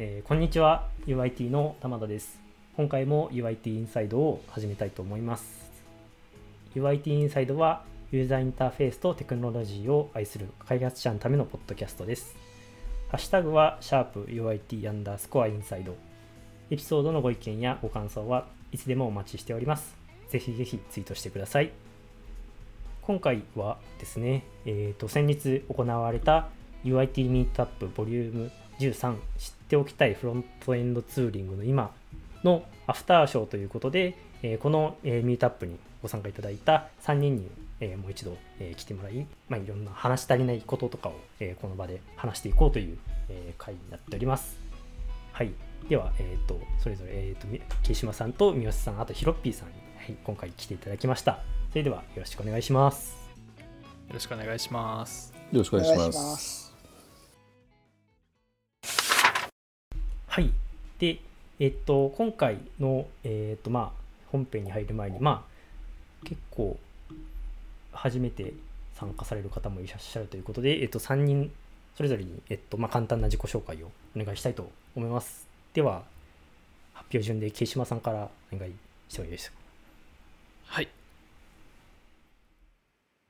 えーこんにちは。UIT の玉田です。今回も UIT インサイドを始めたいと思います。UIT インサイドはユーザーインターフェースとテクノロジーを愛する開発者のためのポッドキャストです。ハッシュタグはシャープ UIT アンダースコアインサイド。エピソードのご意見やご感想はいつでもお待ちしております。ぜひぜひツイートしてください。今回はですね、えー、と先日行われた UIT ミートアップボリューム13知っておきたいフロントエンドツーリングの今のアフターショーということで、えーこの、えーミートアップにご参加いただいた3人に、えーもう一度、え来てもらい、まあ、いろんな話し足りないこととかを、えこの場で話していこうという、えー回になっております。はい。では、えっ、と、それぞれ、えっ、と、み木島さんと三好さん、あとヒロッピーさんに、はい、今回来ていただきました。それでは、よろしくお願いします。よろしくお願いします。よろしくお願いしま。すはい。で、えっと、今回の、えっと、まあ、本編に入る前に、まあ、結構、初めて参加される方もいらっしゃるということで、えっと、3人、それぞれに、えっと、まあ、簡単な自己紹介をお願いしたいと思います。では、発表順で、慶島さんからお願いしてもいいですか？はい。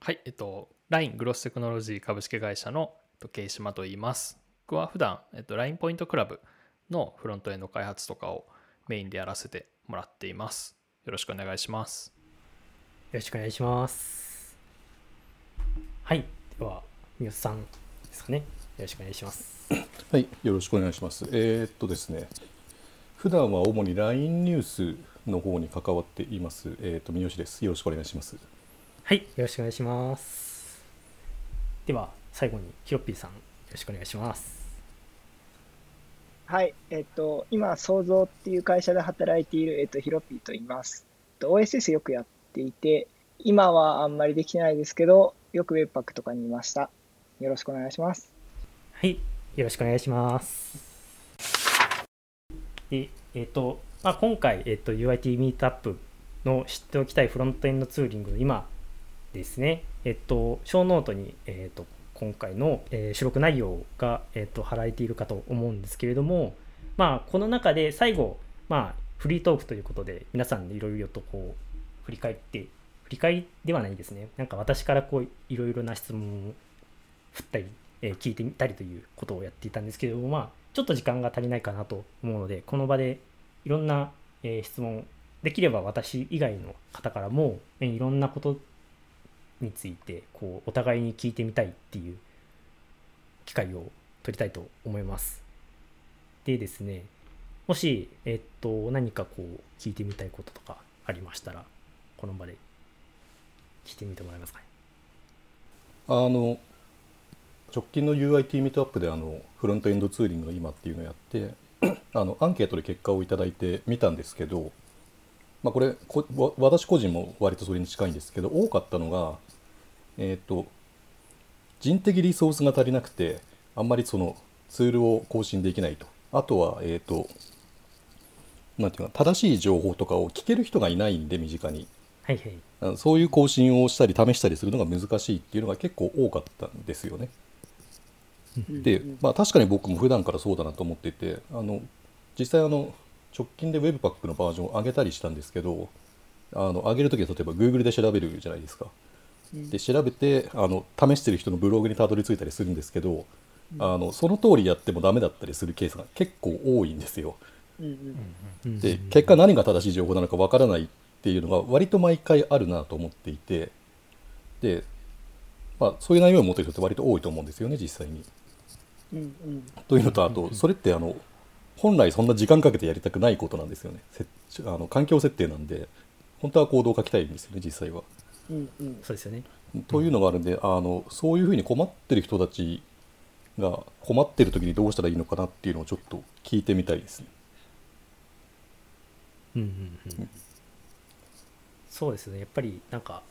はい、えっと、LINE グロステクノロジー株式会社のえっと慶島と言います。僕は普段、えっと、LINE ポイントクラブのフロントエンド開発とかをメインでやらせてもらっています。よろしくお願いします。よろしくお願いします。はい。では、三好さんですかね。よろしくお願いします。はい、よろしくお願いします。えーっとですね、普段は主に LINE ニュースの方に関わっています。えーっと三好です。よろしくお願いします。はい、よろしくお願いします。では、最後にヒロッピーさん、よろしくお願いします。はい、えっと、今、創造っていう会社で働いている、えっと、ヒロピーと言います。えっと OSS よくやっていて、今はあんまりできてないですけど、よく Webpack とかにいました。よろしくお願いします。はい、よろしくお願いします。で、えっ、と、まあ、今回、えっ、と、UIT ミートアップの知っておきたいフロントエンド tooling の今ですね、えっ、と、 show note に、えっ、と、今回の、えー収録内容が、えっ、と、貼られているかと思うんですけれども、まあ、この中で最後、まあ、フリートークということで、皆さんでいろいろとこう、振り返って、振り返りではないですね。なんか私からこう、いろいろな質問を振ったり、えー聞いてみたりということをやっていたんですけれども、まあ、ちょっと時間が足りないかなと思うので、この場でいろんな、えー質問、できれば私以外の方からも、えーいろんなことについて、こう、お互いに聞いてみたいっていう機会を取りたいと思います。でですね、もし、えっと、何かこう、聞いてみたいこととかありましたら、この場で聞いてみてもらえますかね？あの直近の UIT ミートアップであのフロントエンドツーリングの今っていうのをやって あのアンケートで結果をいいてみたんですけど、まあ、これこわ私個人も割とそれに近いんですけど多かったのが、えー、と人的リソースが足りなくてあんまりそのツールを更新できないとあとは、えー、となんていうか正しい情報とかを聞ける人がいないんで身近に。はいはい。そういう更新をしたり試したりするのが難しいっていうのが結構多かったんですよね。で、まあ、確かに僕も普段からそうだなと思っていてあの実際あの直近で Webpack のバージョンを上げたりしたんですけどあの上げるときは例えば Google で調べるじゃないですか。で調べてあの試してる人のブログにたどり着いたりするんですけど、あのその通りやってもダメだったりするケースが結構多いんですよ。うんうんうんで結果何が正しい情報なのかわからないっていうのが割と毎回あるなと思っていてで、まあ、そういう内容を持ってる人って割と多いと思うんですよね実際に。うんうんというのとあとそれってあの本来そんな時間かけてやりたくないことなんですよね。せあの環境設定なんで本当は行動を書きたいんですよね実際は。うんうんそうですよね。というのがあるんであのそういうふうに困ってる人たちが困ってる時にどうしたらいいのかなっていうのをちょっと聞いてみたいですね。うんうんうん。そうですね。やっぱりなんか、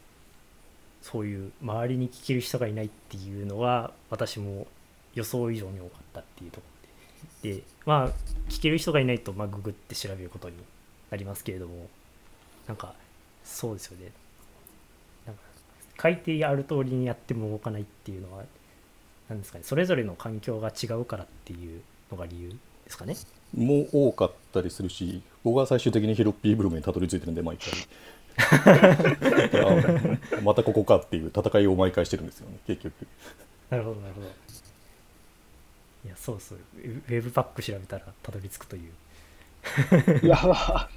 そういう周りに聞ける人がいないっていうのは、私も予想以上に多かったっていうところで。で、まあ、聞ける人がいないと、まあ、ググって調べることになりますけれども、なんか、そうですよね。書いてある通りにやっても動かないっていうのは、なんですかねそれぞれの環境が違うからっていうのが理由ですかね。も多かったりするし僕は最終的にヒロッピーブログにたどり着いてるんで毎回。あまたここかっていう戦いを毎回してるんですよね結局。なるほどなるほど。いやそうそうウェブパック調べたらたどり着くという。やば。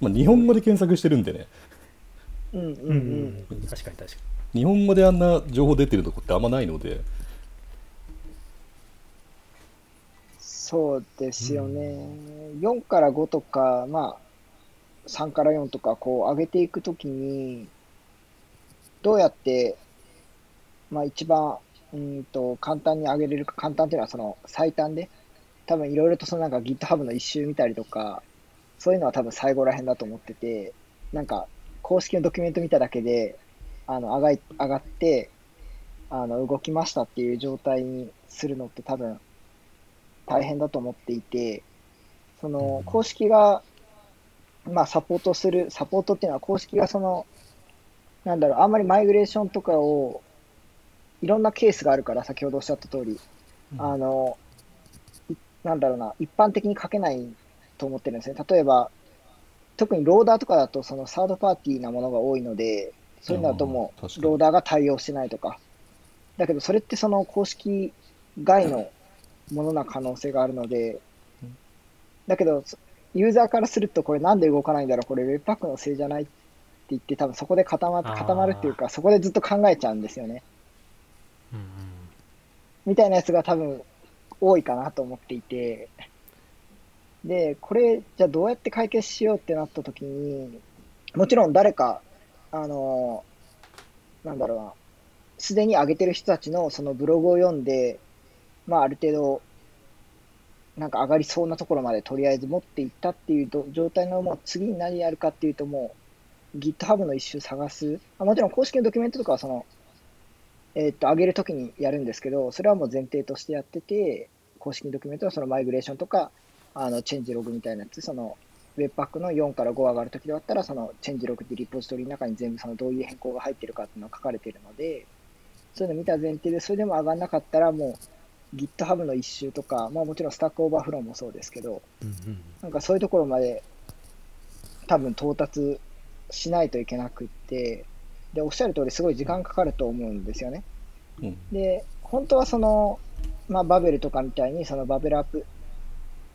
まあ日本語で検索してるんでねうんうんううんん。確かに確か日本語であんな情報出てるとこってあんまないのでそうですよね。4から5とか、まあ、3から4とか、こう、上げていくときに、どうやって、まあ、一番、うんと、簡単に上げれるか、簡単っていうのは、その、最短で、多分いろいろとそのなんか GitHub の一周見たりとか、そういうのは多分最後らへんだと思ってて、なんか、公式のドキュメント見ただけで、あの、上がい、上がって、あの、動きましたっていう状態にするのって多分、大変だと思っていて、そのうん。公式が、まあ、サポートする、サポートっていうのは公式がその、なんだろう、あんまりマイグレーションとかを、いろんなケースがあるから、先ほどおっしゃった通り、にあの、いなんだろうな、一般的に書けないと思ってるんですね。例えば、特にローダーとかだと、そのサードパーティーなものが多いので、そういうのだともう、ローダーが対応してないとか。だけど、それってその公式外のものな可能性があるので、だけど、そユーザーからすると、これなんで動かないんだろう、これ Webpack のせいじゃないって言って、多分そこで固ま固まるっていうか、そこでずっと考えちゃうんですよね。うんうんみたいなやつが多分多いかなと思っていて、で、これ、じゃあどうやって解決しようってなった時に、もちろん誰か、あの、なんだろうな、すでに上げてる人たちのそのブログを読んで、まあある程度、なんか上がりそうなところまでとりあえず持っていったっていう状態のもう次に何やるかっていうともう GitHub の issue 探す。もちろん公式のドキュメントとかはそのえーっと、上げるときにやるんですけど、それはもう前提としてやってて、公式のドキュメントはそのマイグレーションとか、あの、 changelog みたいなやつ、その、Webpack の4から5上がるときであったら、その、 changelog ってリポジトリの中に全部その、どういう変更が入ってるかっていうのが書かれてるので、そういうの見た前提で、それでも上がんなかったら、もう、GitHub の issue とか、まあもちろん Stack Overflow もそうですけど、うんうん。なんかそういうところまで多分到達しないといけなくって、で、おっしゃる通りすごい時間かかると思うんですよね。うん。で、本当はその、まあ、バベルとかみたいに、そのバベルアップ、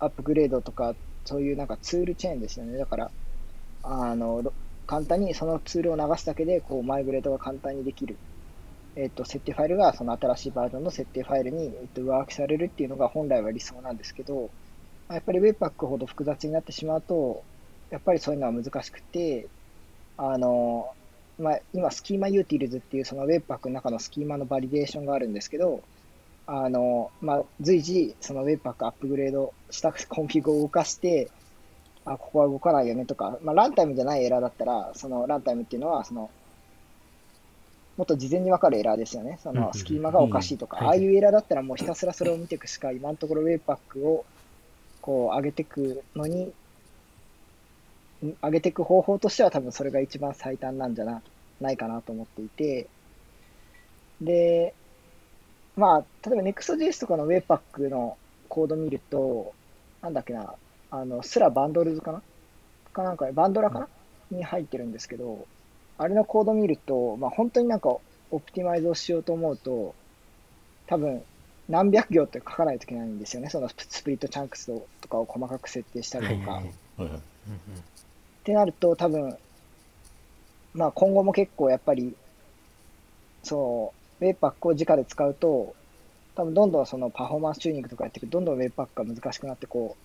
アップグレードとか、そういうなんかツールチェーンですよね。だから、あの、簡単にそのツールを流すだけで、こう、マイグレードが簡単にできる。えっと、設定ファイルが、その新しいバージョンの設定ファイルに、えっと、上書きされるっていうのが本来は理想なんですけど、やっぱり Webpack ほど複雑になってしまうと、やっぱりそういうのは難しくて、あの、まあ、今、 schema-utils っていうその Webpack の中のスキーマのバリデーションがあるんですけど、あの、まあ、随時、その Webpack アップグレードした config を動かして、あ、ここは動かないよねとか、まあ、ランタイムじゃないエラーだったら、そのランタイムっていうのは、その、もっと事前に分かるエラーですよね。そのスキーマがおかしいとか、うんああいうエラーだったらもうひたすらそれを見ていくしか、今のところ Webpack をこう上げていくのに、ん上げていく方法としては多分それが一番最短なんじゃなないかなと思っていて、で、まあ、例えば Next.js とかの Webpack のコード見ると、なんだっけな、あの、スラバンドルズかな？かなんか、バンドラかな？に入ってるんですけど、あれのコード見ると、まあ本当になんかオプティマイズをしようと思うと、多分何百行って書かないといけないんですよね。そのスプリットチャンクスとかを細かく設定したりとか。ってなると、多分まあ今後も結構やっぱり、そう、Webpack を直で使うと、多分どんどんそのパフォーマンスチューニングとかやっていくと、どんどん Webpack が難しくなって、こ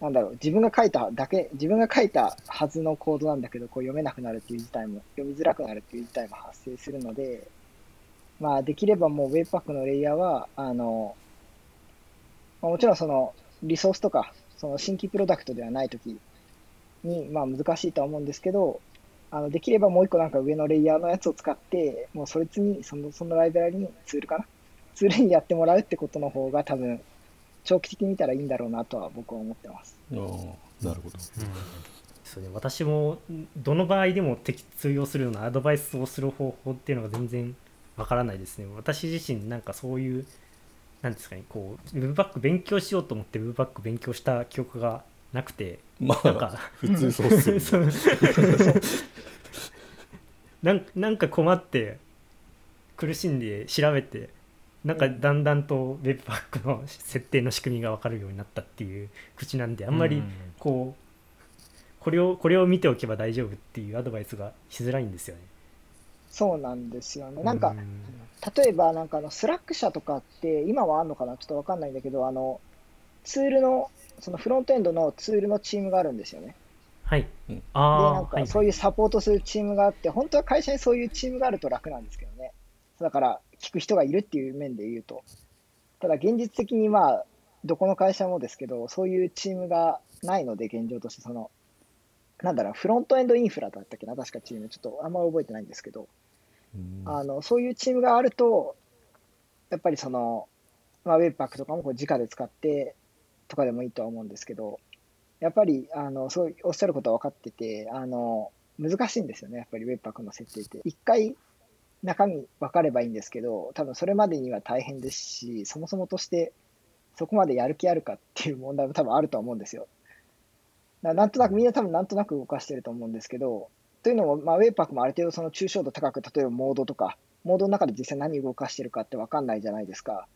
う、なんだろう、自分が書いただけ、自分が書いたはずのコードなんだけど、こう読めなくなるっていう事態も、読みづらくなるっていう事態も発生するので、まあできればもう Webpack のレイヤーは、あの、まあもちろんそのリソースとか、その新規プロダクトではないときに、まあ難しいとは思うんですけど、あのできればもう一個なんか上のレイヤーのやつを使って、もうそいつに、そのそのライブラリにツールかな？ツールにやってもらうってことの方が多分、長期的に見たらいいんだろうなとは僕は思ってます。ああなるほど。そうね、私もどの場合でも適通用するようなアドバイスをする方法っていうのが全然わからないですね。私自身なんかそういうなんですかねこうウェブバック勉強しようと思ってウェブバック勉強した記憶がなくてまなんか。あ普通そうっすよね。そうなんなんか困って苦しんで調べてなんかだんだんとウェブバックの設定の仕組みが分かるようになったっていう口なんであんまりこうこれをこれを見ておけば大丈夫っていうアドバイスがしづらいんですよね。そうなんですよね。なんかう、例えばなんかあの Slack 社とかって今はあるのかな？ちょっとわかんないんだけど、あの、ツールの、そのフロントエンドのツールのチームがあるんですよね。はい。うんで、なんかそういうサポートするチームがあって、本当は会社にそういうチームがあると楽なんですけどね。だから、聞く人がいるっていう面で言うと。ただ、現実的にまあ、どこの会社もですけど、そういうチームがないので、現状として、その、なんだろう、フロントエンドインフラだったっけな、確かチーム、ちょっとあんま覚えてないんですけど、うんあのそういうチームがあると、やっぱりその、まあ、ウェブパックとかもこう直で使ってとかでもいいとは思うんですけど、やっぱりあのそうおっしゃることは分かってて、あの難しいんですよね、やっぱりウェブパックの設定って。一回中身分かればいいんですけど、多分それまでには大変ですし、そもそもとしてそこまでやる気あるかっていう問題も多分あると思うんですよ。なんとなく、みんな多分なんとなく動かしてると思うんですけど、というのも、まあ、 Webpack もある程度その抽象度高く、例えばモードとか、モードの中で実際何動かしてるかって分かんないじゃないですか。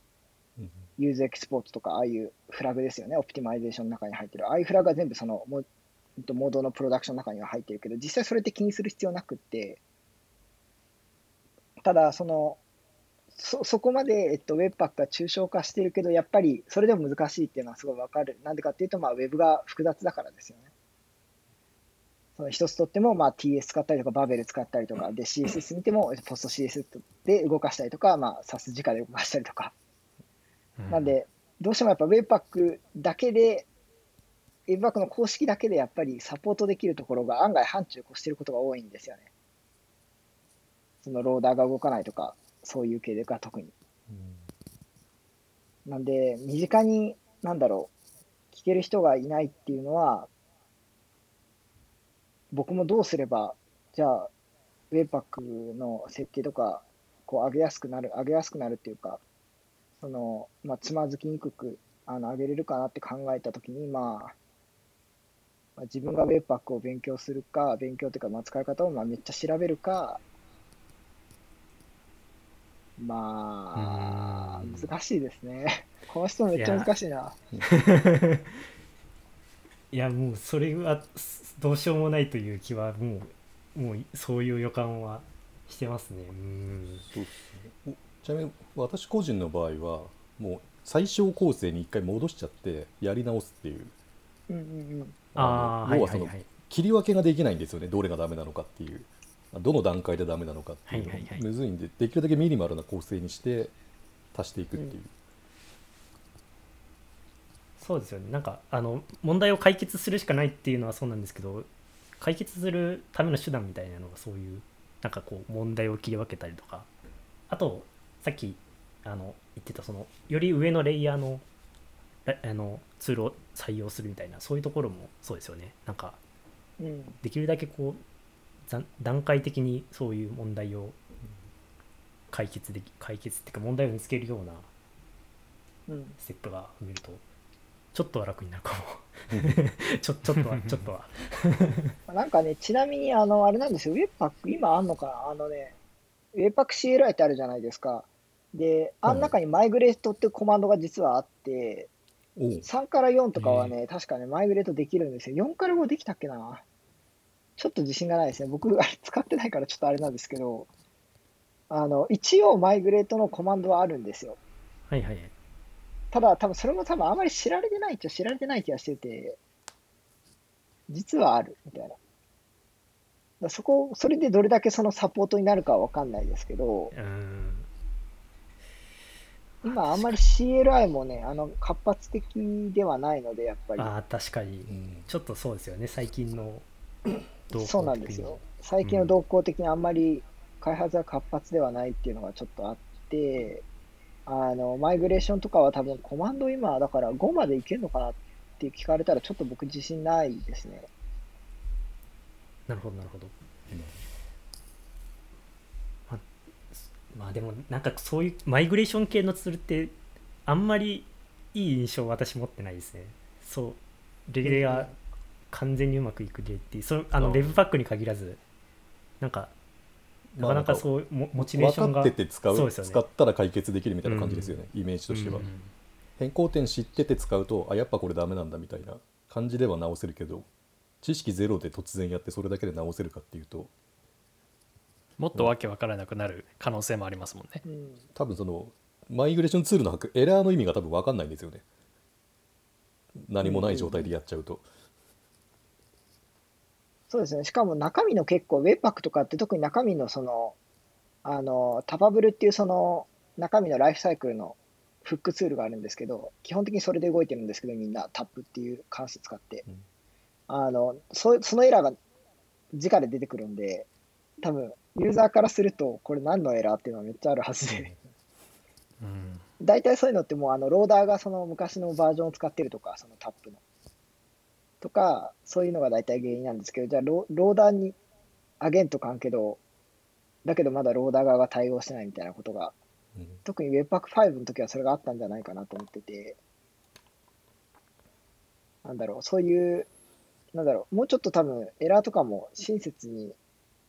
usedExports とか、ああいうフラグですよね、 optimization の中に入ってる。ああいうフラグは全部そのモモードの production の中には入ってるけど、実際それって気にする必要なくって、ただ、その、そそこまで、えっと、ウェブパックが抽象化してるけど、やっぱりそれでも難しいっていうのはすごい分かる。なんでかっていうと、まあ、ウェブが複雑だからですよね。その一つとっても、まあ、TS 使ったりとか、バベル使ったりとか、で、CSS 見ても、ポスト CSS で動かしたりとか、まあ、SAS 直で動かしたりとか。なんで、どうしてもやっぱ Webpack だけで、Webpack の公式だけでやっぱりサポートできるところが案外範疇を越してることが多いんですよね。そのローダーが動かないとか、そういう系でが特に。なんで、身近に、なんだろう、聞ける人がいないっていうのは、僕もどうすれば、じゃあ、Webpack の設定とか、こう上げやすくなる、上げやすくなるっていうか、その、まあ、つまずきにくく、あの、上げれるかなって考えたときに、まあ、まあ自分が Webpack を勉強するか、勉強というか、まあ、使い方をまあめっちゃ調べるか、まあ、うん。難しいですね。この人めっちゃ難しいな。いや。もうそれはどうしようもないという気はもうもうそういう予感はしてますね。うん。そうっすね。おちなみに私個人の場合はもう最小構成に一回戻しちゃってやり直すっていう。うんうんうん。ああの要はそのはいはい。はい切り分けができないんですよね。どれがダメなのかっていう。どの段階でダメなのかっていうのがはいはいはい。むずいんでできるだけミニマルな構成にして足していくっていう、そうですよね。なんかあの問題を解決するしかないっていうのはそうなんですけど解決するための手段みたいなのがそういうなんかこう問題を切り分けたりとか。あとさっきあの言ってたそのより上のレイヤーのらあのツールを採用するみたいなそういうところもそうですよね。なんかうん、できるだけこう段階的にそういう問題を解決でき解決っていうか問題を見つけるようなうん。ステップが踏めるとちょっとは楽になるかも。ちょちょっとはちょっとは。なんかね、ちなみに、あの、あれなんですよ、Webpack、今あんのかな？あのね、Webpack CLI ってあるじゃないですか。で、あん中にマイグレートってコマンドが実はあって、おう3から4とかはね、確かね、マイグレートできるんですよ。4から5できたっけなちょっと自信がないですね。僕、あれ使ってないからちょっとあれなんですけど、あの、一応マイグレートのコマンドはあるんですよ。はいはいはいただ、多分それも多分あまり知られてないっちゃ知られてない気がしてて、実はあるみたいな。そこ、それでどれだけそのサポートになるかはわかんないですけど、うーん。今あんまり CLI もね、あの活発的ではないので、やっぱり。ああ確かに。うん。ちょっとそうですよね。最近の動向そうなんですよ。最近の動向的にあんまり開発が活発ではないっていうのがちょっとあって、あの、マイグレーションとかは多分コマンド今、だから5までいけるのかなって聞かれたらちょっと僕自信ないですね。なるほどなるほど。まあでもなんかそういうマイグレーション系のツールってあんまりいい印象私持ってないですね。そうレゲエが完全にうまくいく例っていう。そのあのあー。Webpack に限らずなんかなかなかそうモモチベーションが分かってて使うね。使ったら解決できるみたいな感じですよね、イメージとしては、うん。変更点知ってて使うとあやっぱこれダメなんだみたいな感じでは直せるけど知識ゼロで突然やってそれだけで直せるかっていうともっとわけわからなくなる可能性もありますもんね。うん多分そのマイグレーションツールのエラーの意味が多分分かんないんですよね何もない状態でやっちゃうと、そうですね。しかも中身の結構、Webpack とかって特に中身のその、あの、タバブルっていうその中身のライフサイクルのフックツールがあるんですけど、基本的にそれで動いてるんですけど、みんなタップっていう関数使ってうん。あの、そそのエラーが直で出てくるんで、多分、ユーザーからすると、これ何のエラーっていうのはめっちゃあるはずで、うん。大体そういうのってもうあのローダーがその昔のバージョンを使ってるとか、そのタップの。とか、そういうのが大体原因なんですけど、じゃあロローダーにアゲントかんけど、だけどまだローダー側が対応してないみたいなことが、うん。特に Webpack5 の時はそれがあったんじゃないかなと思ってて、なんだろう、そういう、なんだろう、もうちょっと多分エラーとかも親切に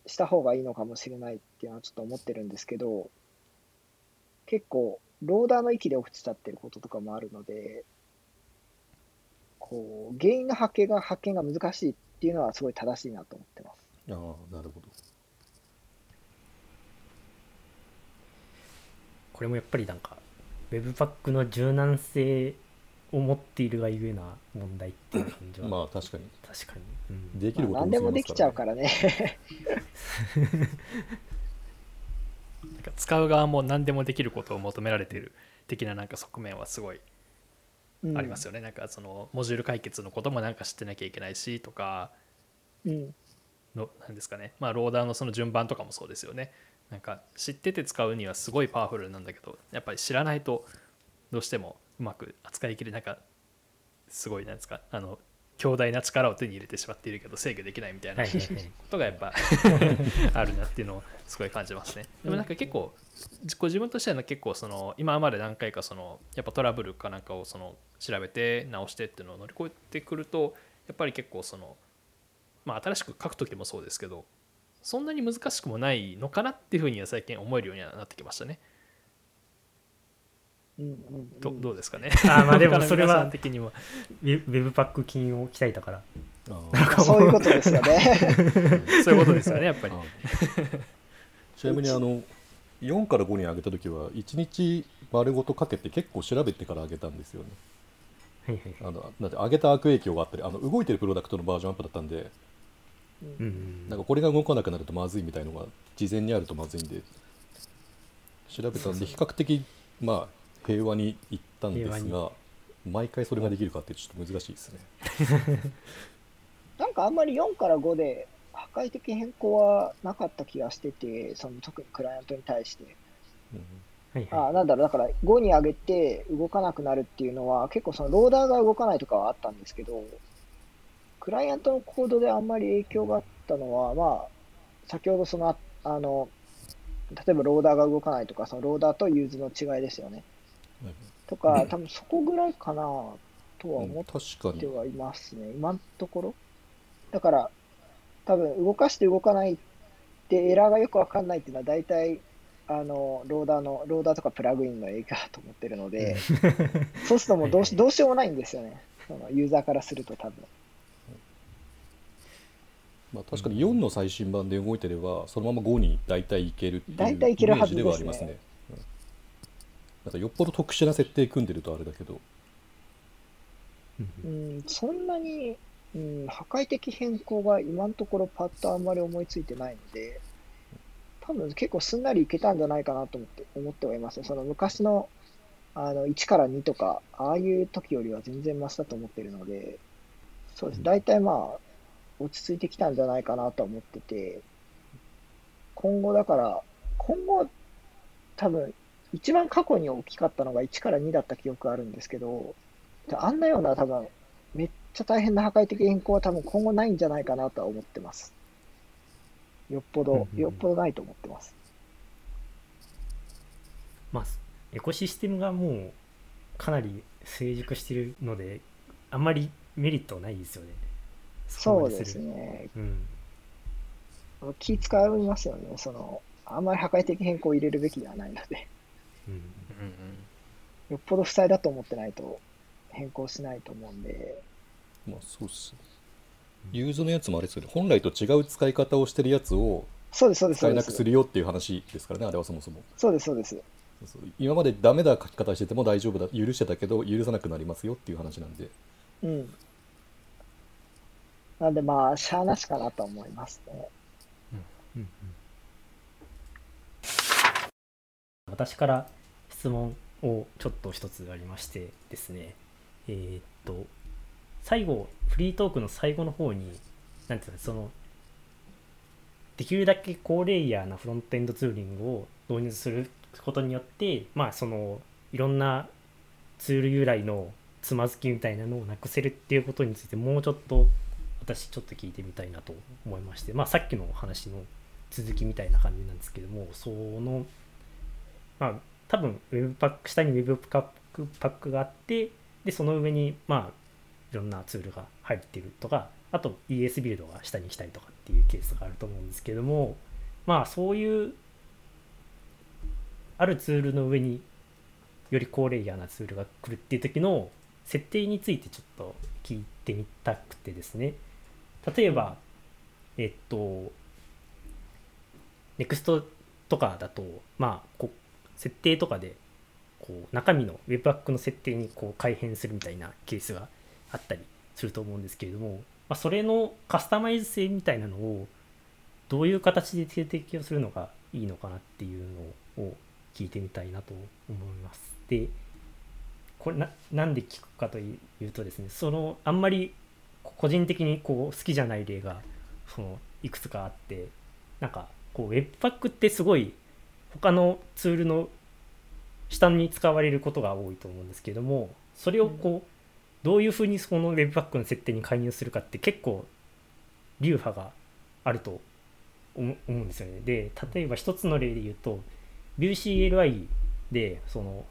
した方がいいのかもしれないっていうのはちょっと思ってるんですけど、結構、ローダーの域で落ちちゃってることとかもあるので、こう、原因の発見が、発見が難しいっていうのはすごい正しいなと思ってます。ああなるほどこれもやっぱりなんか Webpack の柔軟性を持っているがゆえな問題っていう感じは、まあ確かに。確かに、うん。できることまあ、何でもできちゃうからね。なんか使う側も何でもできることを求められている的ななんか側面はすごいうん。ありますよね、なんかそのモジュール解決のこともなんか知ってなきゃいけないしとかうん。のなんですかね。まあローダーのその順番とかもそうですよね。なんか知ってて使うにはすごいパワフルなんだけどやっぱり知らないとどうしてもうまく扱いきれなんかすごいなんですかあの強大な力を手に入れてしまっているけど制御できないみたいなことがやっぱ あるなっていうのをすごい感じますね。でもなんか結構自自分としては結構その今まで何回かそのやっぱトラブルかなんかをその調べて直してっていうのを乗り越えてくるとやっぱり結構そのまあ新しく書く時もそうですけどそんなに難しくもないのかなっていうふうには最近思えるようにはなってきましたね。どどうですかね。あーまあでもそれは他の皆さん的にも Webpack 金を鍛えたから。そういうことですよね。そういうことですよねやっぱり。あちなみにあの4から5に上げた時は1日丸ごとかけて結構調べてから上げたんですよね。はいはいはい。あのだって上げた悪影響があったりあの動いてるプロダクトのバージョンアップだったんでうんうんなんかこれが動かなくなるとまずいみたいのが事前にあるとまずいんで調べたんで比較的まあ平和にいったんです平が毎回それができるかってちょっと難しいですね。なんかあんまり4から5で破壊的変更はなかった気がしてて、その特にクライアントに対して。うんはいはいあなんだろう、だから5に上げて動かなくなるっていうのは、結構そのローダーが動かないとかはあったんですけど、クライアントのコードであんまり影響があったのは、まあ、先ほどその、ああの、例えばローダーが動かないとか、そのローダーと use の違いですよね。とか、多分そこぐらいかなとはうん思ってはいますね、今のところ。だから、多分動かして動かないってエラーがよくわかんないっていうのは大体、あの、ローダーの、ローダーとかプラグインの影響だと思ってるので、そうするともうどうしどうしようもないんですよね。そのユーザーからすると多分。まあ、確かに4の最新版で動いてればそのまま5に大体いけるっていう大体いけるはずイメージではありますね。うんなんかよっぽど特殊な設定組んでるとあれだけど、うん、そんなに、うん、破壊的変更が今のところパッとあんまり思いついてないので、多分結構すんなりいけたんじゃないかなと思って思ってはいますね。その昔のあの1から2とか、ああいう時よりは全然マシだと思ってるので、そうです。大体まあ、落ち着いてきたんじゃないかなと思ってて、今後だから、今後、多分、一番過去に大きかったのが1から2だった記憶あるんですけど、であんなような多分、めっちゃ大変な破壊的変更は多分今後ないんじゃないかなとは思ってます。よっぽど、よっぽどないと思ってます。まあエコシステムがもうかなり成熟してるのであんまりメリットはないですよねそうですね。うん気使いますよね。その、あんまり破壊的変更を入れるべきではないので、うんうんうんよっぽど負債だと思ってないと変更しないと思うんで、まあそうっすねユーズのやつもあれですよね本来と違う使い方をしてるやつをそうです、そうです、使えなくす。するよっていう話ですからねあれはそもそもそうです、そうです。そうそう今までダメな書き方してても大丈夫だ許してたけど許さなくなりますよっていう話なんでうん。なんでまあ、しゃあなしかなと思いますね。うんうん私から質問をちょっと一つありましてですねえーっと最後フリートークの最後の方になんていうのそのできるだけ高レイヤーなフロントエンドツーリングを導入することによってまあそのいろんなツール由来のつまずきみたいなのをなくせるっていうことについてもうちょっと私ちょっと聞いてみたいなと思いましてまあさっきの話の続きみたいな感じなんですけどもそのまあ多分ウェブパック下にウェブパックパックがあってでその上にまあいろんなツールが入ってるとかあと ES ビルドが下に来たりとかっていうケースがあると思うんですけどもまあそういうあるツールの上により高レイヤーなツールが来るっていう時の設定についてちょっと聞いてみたくてですね。例えばえっと NEXT とかだとまあこ設定とかでこう中身の Webpack の設定にこう改変するみたいなケースがあったりすると思うんですけれども、まあ、それのカスタマイズ性みたいなのをどういう形で提供するのがいいのかなっていうのを聞いてみたいなと思います。でこれなんで聞くかというとですねそのあんまり個人的にこう好きじゃない例がそのいくつかあってなんかこう Webpack ってすごい他のツールの下に使われることが多いと思うんですけどもそれをこうどういうふうにその Webpack の設定に介入するかって結構流派があると思思うんですよね。で例えば一つの例で言うと ViewCLI でその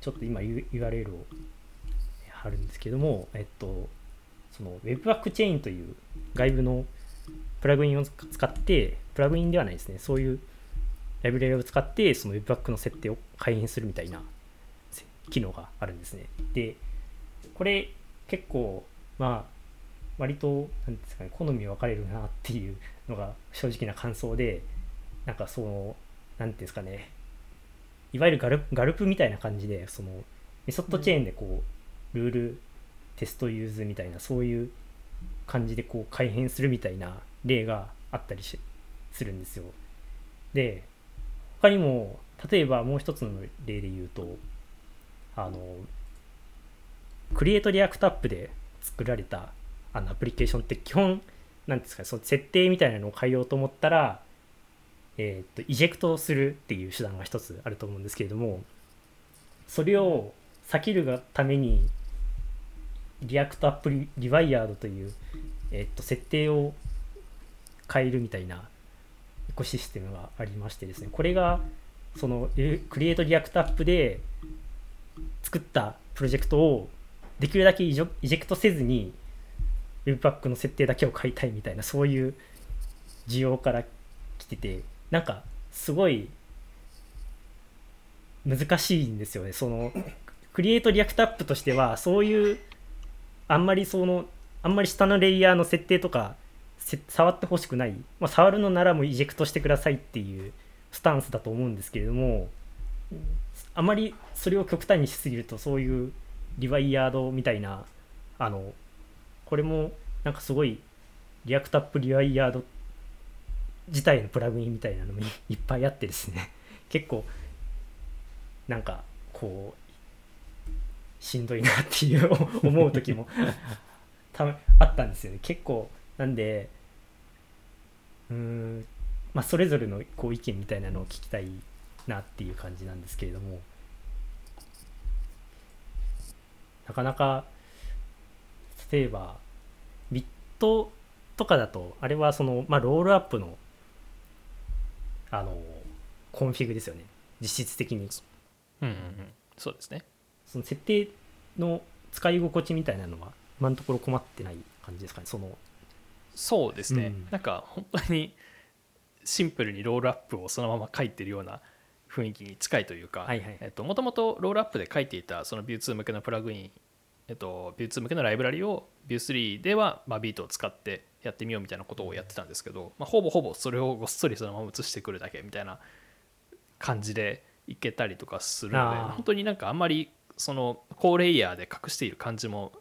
ちょっと今 URL を貼るんですけども、えっと、その Webpack チェーンという外部のプラグインを使って、プラグインではないですね、そういうライブラリを使って、その Webpack の設定を改変するみたいな機能があるんですね。で、これ結構、まあ、割と、なんですかね、好み分かれるなっていうのが正直な感想で、なんかその、なんていうんですかね、いわゆるガルガルプみたいな感じで、そのメソッドチェーンでこう、ルールテストユーズみたいな、そういう感じでこう改変するみたいな例があったりしするんですよ。で、他にも、例えばもう一つの例で言うと、あの、 Create React App で作られたあのアプリケーションって基本、なんですか、その設定みたいなのを変えようと思ったら、えー、と eject するっていう手段が一つあると思うんですけれどもそれを避けるがために React App Re Rewired という、えー、と設定を変えるみたいなエコシステムがありましてですねこれがその Create React App で作ったプロジェクトをできるだけ eject せずに Webpack の設定だけを変えたいみたいなそういう需要から来ててなんかすごい難しいんですよね。その Create React App としてはそういうあんまりそのあんまり下のレイヤーの設定とか触ってほしくない、まあ、触るのならもう eject してくださいっていうスタンスだと思うんですけれどもあまりそれを極端にしすぎるとそういう Rewired みたいなあのこれもなんかすごい React App Rewired 自体のプラグインみたいなのもいっぱいあってですね。結構なんかこうしんどいなっていう思う時もあったんですよね。結構なんでうーんまあそれぞれのこう意見みたいなのを聞きたいなっていう感じなんですけれどもなかなか例えばビットとかだとあれはその、まあ、ロールアップのあのコンフィグですよね。実質的に。うんうんうん。そうですね。その設定の使い心地みたいなのは今のところ困ってない感じですかね。そのそうですね、うん。なんか本当にシンプルに Rollup をそのまま書いてるような雰囲気に近いというかもともと Rollup で書いていたその Vue2 向けのプラグイン、えっと、Vue2 向けのライブラリを Vue3 では、まあ、 Vite を使ってやってみようみたいなことをやってたんですけど、まあ、ほぼほぼそれをごっそりそのまま移してくるだけみたいな感じでいけたりとかするので本当になんかあんまりその高レイヤーで隠している感じも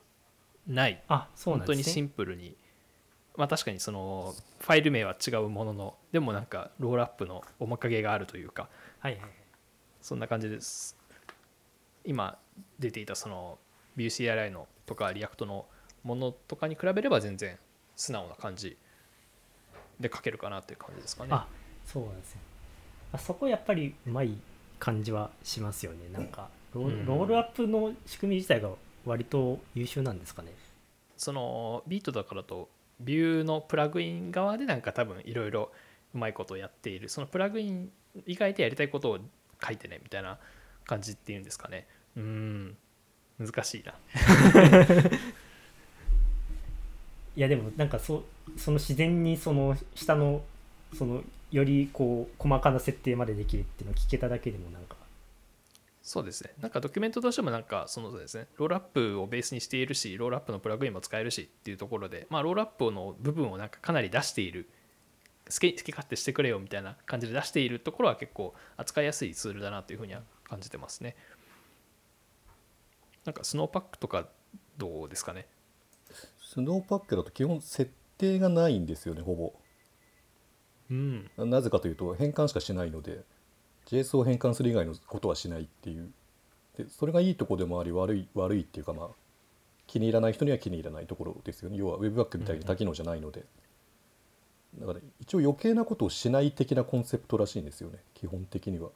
ないあそう本当にシなんですねンプルにまあ確かにそのファイル名は違うもののでもなんか Rollup の面影があるというかはいはいはい。そんな感じです。今出ていたその VueCLI のとか React のものとかに比べれば全然素直な感じで書けるかなっていう感じですかね。あそうなんですよ。あそこやっぱりうまい感じはしますよね。なんかロー,、うん。ロールアップの仕組み自体が割と優秀なんですかね。そのビートだからとビューのプラグイン側でなんか多分いろいろうまいことをやっている。そのプラグイン以外でやりたいことを書いてねみたいな感じっていうんですかね。うん。難しいな。いやでもなんかそその自然にその下のそのよりこう細かな設定までできるっていうのを聞けただけでもなんかそうですね。なんかドキュメントとしてもなんかそのですねロールアップをベースにしているしロールアップのプラグインも使えるしっていうところでまあロールアップの部分をなんかかなり出している好き好き勝手してくれよみたいな感じで出しているところは結構扱いやすいツールだなというふうには感じてますね。なんかスノーパックとかどうですかね？スノーパックだと基本設定がないんですよねほぼ。うん。なぜかというと変換しかしないので JS を変換する以外のことはしないっていう。でそれがいいところでもあり悪い悪いっていうかまあ気に入らない人には気に入らないところですよね。要は Webpack みたいに多機能じゃないので、だから一応余計なことをしない的なコンセプトらしいんですよね。基本的には。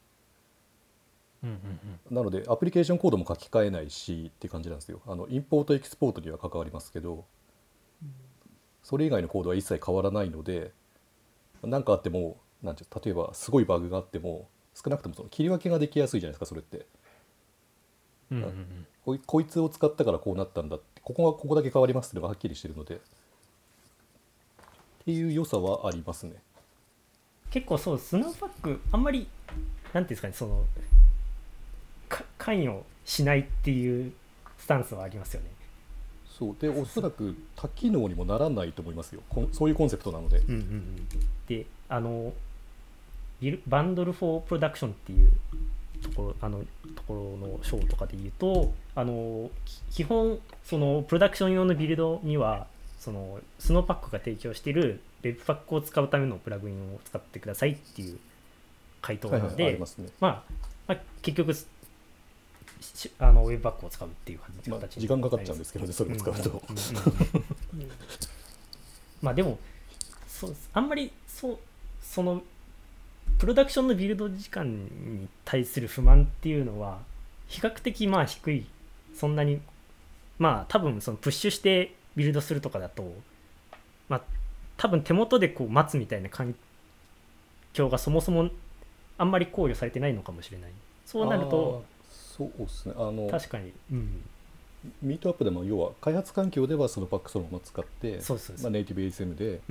なのでアプリケーションコードも書き換えないしって感じなんですよ。あのインポートエキスポートには関わりますけどそれ以外のコードは一切変わらないので何かあってもなんて例えばすごいバグがあっても少なくともその切り分けができやすいじゃないですかそれって。うんうんうん。こいこいつを使ったからこうなったんだってここはここだけ変わりますっていうのがはっきりしてるので。っていう良さはありますね。結構そうスノーパックあんまりなんていうんですかねそのか関与しないっていうスタンスはありますよね。そう。でおそらく多機能にもならないと思いますよ。こんそういうコンセプトなので。うんうんうん。であのバンドル・フォー・プロダクションっていうところあのところの章とかで言うとあのき基本そのプロダクション用のビルドにはそのスノーパックが提供している Webpack を使うためのプラグインを使ってくださいっていう回答なので、はいはいありますね。まあ、まあ、結局あの Webpack を使うっていう感じまあ時間かかっちゃうんですけどねそれを使うと。まあでもそうあんまりそうそのプロダクションのビルド時間に対する不満っていうのは比較的まあ低い。そんなにまあ多分そのプッシュしてビルドするとかだとまあ多分手元でこう待つみたいな環境がそもそもあんまり考慮されてないのかもしれない。そうなるとそうですね。あの確かに、うん、ミートアップでも要は開発環境ではそのパックそのまま使ってそうそうそう。まあ、ネイティブ ASM で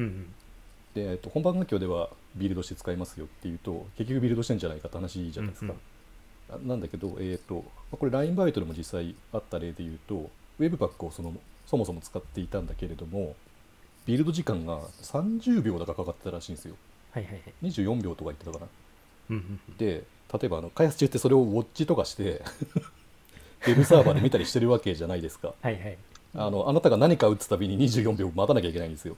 で、えっと、本番環境ではビルドして使いますよっていうと結局ビルドしてんじゃないかって話じゃないですか、あなんだけど、えーとまあこれ LINE バイトでも実際あった例で言うと Webpack をそのそもそも使っていたんだけれどもビルド時間が30秒だかかかってたらしいんですよ。はいはいはい。24秒とか言ってたかな。うんうんうん。で例えばあの開発中ってそれをウォッチとかして ウェブサーバーで見たりしてるわけじゃないですか。はいはい。あのあなたが何か打つたびに24秒待たなきゃいけないんですよ。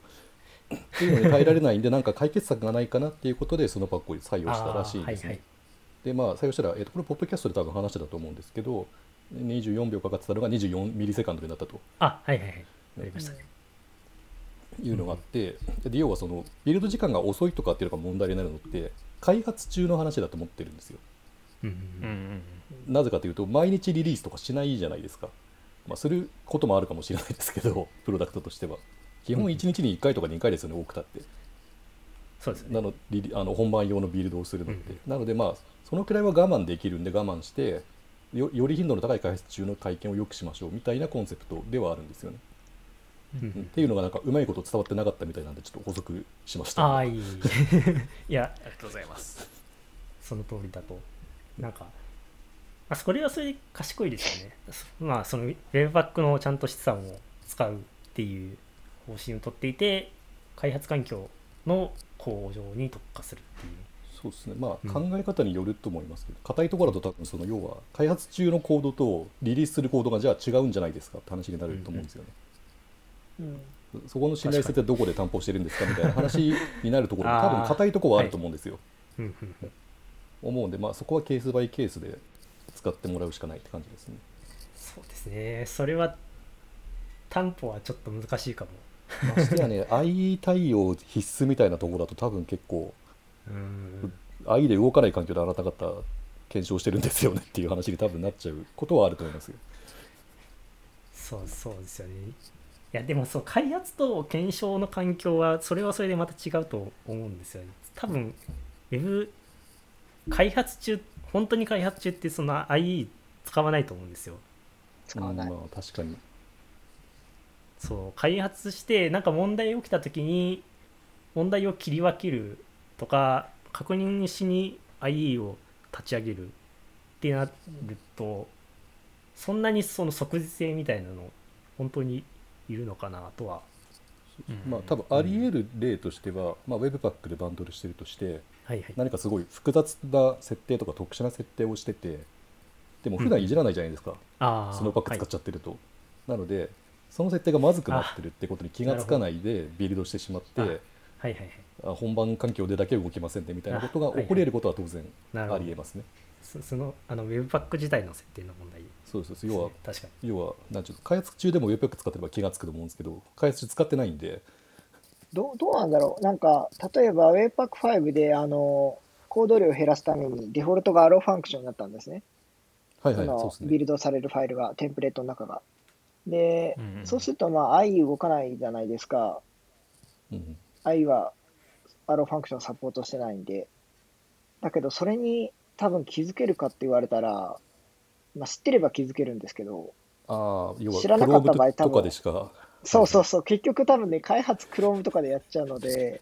っていうのに耐えられないんでなんか解決策がないかなっていうことでそのパックを採用したらしいんですね。はいはい。でまあ採用したら、えーとこれポッドキャストで多分話してたと思うんですけど24秒かかってたのが24ミリセカンドになったと。あはいはいはい。ありましたねいうのがあって、で要はそのビルド時間が遅いとかっていうのが問題になるのって開発中の話だと思ってるんですよ。うん。うんうんうん。なぜかというと毎日リリースとかしないじゃないですか、まあ、することもあるかもしれないですけどプロダクトとしては基本1日に1回とか2回ですよね多くたって。そうですよね。なのリリあの本番用のビルドをするのって、うん。なのでまあそのくらいは我慢できるんで我慢してよより頻度の高い開発中の体験を良くしましょうみたいなコンセプトではあるんですよね、うん。うん。っていうのがなんかうまいこと伝わってなかったみたいなんでちょっと補足しました。ああいい。いやありがとうございます。その通りだとなんか、まあ、それはそれで賢いですよね。そまあその Webpack のちゃんと資産を使うっていう方針をとっていて開発環境の向上に特化するっていう。そうですね。まあ、うん。考え方によると思いますけど硬いところだと多分その要は開発中のコードとリリースするコードがじゃあ違うんじゃないですかって話になると思うんですよね、うん。そこの信頼性ってどこで担保してるんですかみたいな話になるところ多分硬いところはあると思うんですよ、うんうんうん。思うんでまあそこはケースバイケースで使ってもらうしかないって感じですね。そうですね。それは担保はちょっと難しいかもましてやね IE 対応必須みたいなところだと多分結構うん、IE で動かない環境であなた方検証してるんですよねっていう話に多分なっちゃうことはあると思いますよ。そうそうですよね。いやでもそう開発と検証の環境はそれはそれでまた違うと思うんですよね。多分 Web 開発中本当に開発中ってその IE 使わないと思うんですよ。使わない。うんまあ確かにそう開発してなんか問題起きた時に問題を切り分けるとか確認しに IE を立ち上げるってなるとそんなにその即時性みたいなの本当にいるのかなとは。うん。まあ多分あり得る例としては、まあ、Webpack でバンドルしてるとしてはいはい。何かすごい複雑な設定とか特殊な設定をしててでも普段いじらないじゃないですか、ああスノーパック使っちゃってると、なのでその設定がまずくなってるってことに気がつかないでビルドしてしまってあはいはいはい。あ本番環境でだけ動きませんねみたいなことが起こり得ることは当然あり得ますね。そそのあの Webpack 自体の設定の問題。そうですです。ね、要は確か要はなんちゅうの開発中でも Webpack 使ってれば気がつくと思うんですけど開発中使ってないんで。どうどうなんだろう。なんか、例えば Webpack5 で、あの、コード量を減らすためにデフォルトが Allow ファンクションになったんですね。はいはいそのそうですね。ビルドされるファイルが、テンプレートの中が。で、うんうんそうすると、まあ、IE 動かないじゃないですか。うんうん、IE は Allow ファンクションサポートしてないんで。だけど、それに多分気づけるかって言われたら、まあ、知ってれば気づけるんですけど、ああ要は知らなかった場合 Chrome とかでしかそうそうそう、結局多分ね、開発 Chrome とかでやっちゃうので、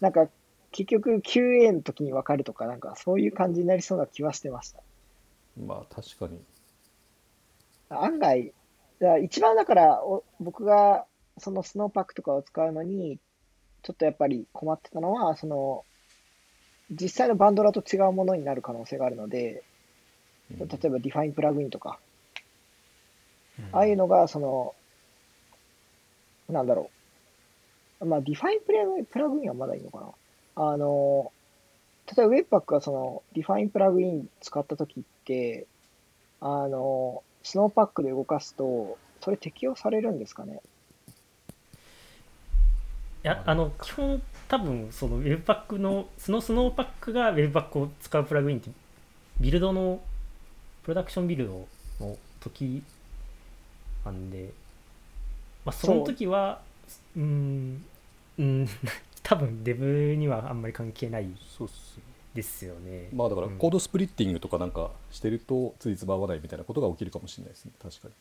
なんか、結局 QA の時に分かるとか、なんかそういう感じになりそうな気はしてました。まあ確かに案外、だから一番だからお僕がそのスノーパックとかを使うのに、ちょっとやっぱり困ってたのは、その、実際のバンドラと違うものになる可能性があるので、うん例えば Define プラグインとか、うんああいうのが、その、なんだろう。まあ、Define プラグインプラグインはまだいいのかな。あの、例えば Webpack がその Define プラグイン使ったときって、あの、スノーパックで動かすと、それ適用されるんですかね？いやあ。の基本多分その Webpack のそのスノーパックが Webpack を使うプラグインってビルドのプロダクションビルドの時なんで、まあ、その時はう。ーんうん 多分デブにはあんまり関係ない。そうっすねですよね。まあだからうんコードスプリッティングとかなんかしてるとついつま合わないみたいなことが起きるかもしれないですね確かに